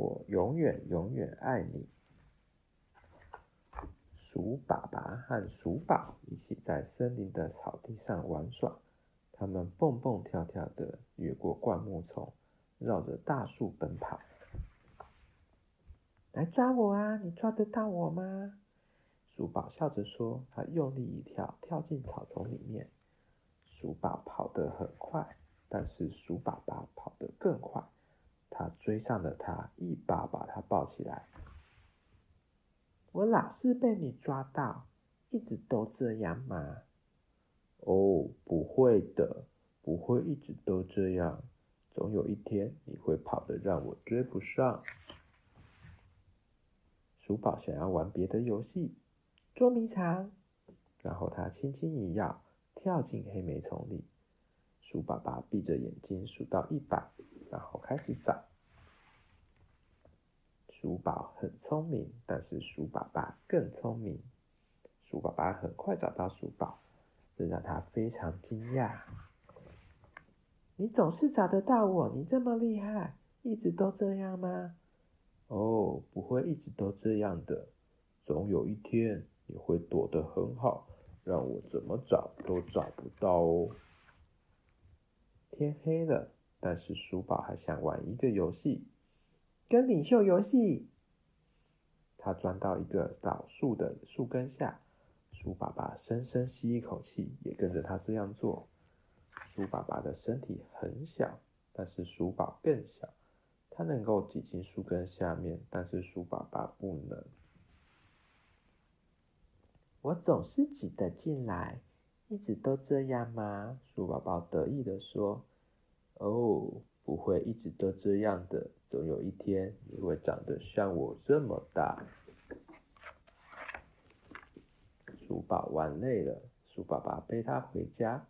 我永远永远爱你。”鼠爸爸和鼠宝一起在森林的草地上玩耍，他们蹦蹦跳跳的越过灌木丛，绕着大树奔跑。来抓我啊！你抓得到我吗？鼠宝笑着说。他用力一跳，跳进草丛里面。鼠宝跑得很快，但是鼠爸爸跑得更快。上了他，一把把他抱起来。我老是被你抓到，一直都这样吗？哦，不会的，不会一直都这样。总有一天，你会跑得让我追不上。鼠宝想要玩别的游戏，捉迷藏。然后他轻轻一跃，跳进黑莓丛里。鼠爸爸闭着眼睛数到一百，然后开始找。鼠宝很聪明，但是鼠爸爸更聪明。鼠爸爸很快找到鼠宝，这让他非常惊讶。你总是找得到我，你这么厉害，一直都这样吗？哦，不会一直都这样的，总有一天你会躲得很好，让我怎么找都找不到哦。天黑了，但是鼠宝还想玩一个游戏，跟领袖游戏。他钻到一个老树的树根下，鼠爸爸深深吸一口气，也跟着他这样做。鼠爸爸的身体很小，但是鼠宝更小。他能够挤进树根下面，但是鼠爸爸不能。我总是挤得进来，一直都这样吗？鼠宝宝得意地说：“哦，会一直都这样的，总有一天你会长得像我这么大。”鼠宝玩累了，鼠爸爸背他回家，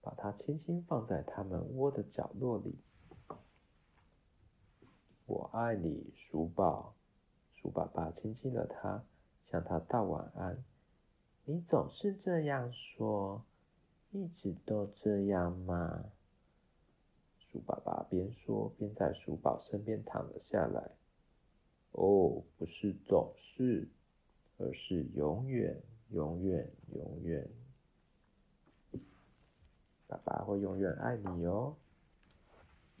把他轻轻放在他们窝的角落里。我爱你，鼠宝。鼠爸爸亲亲了他，向他道晚安。你总是这样说，一直都这样吗？爸爸边说边在鼠宝身边躺了下来。哦，不是总是，而是永远，永远，永远。爸爸会永远爱你哦。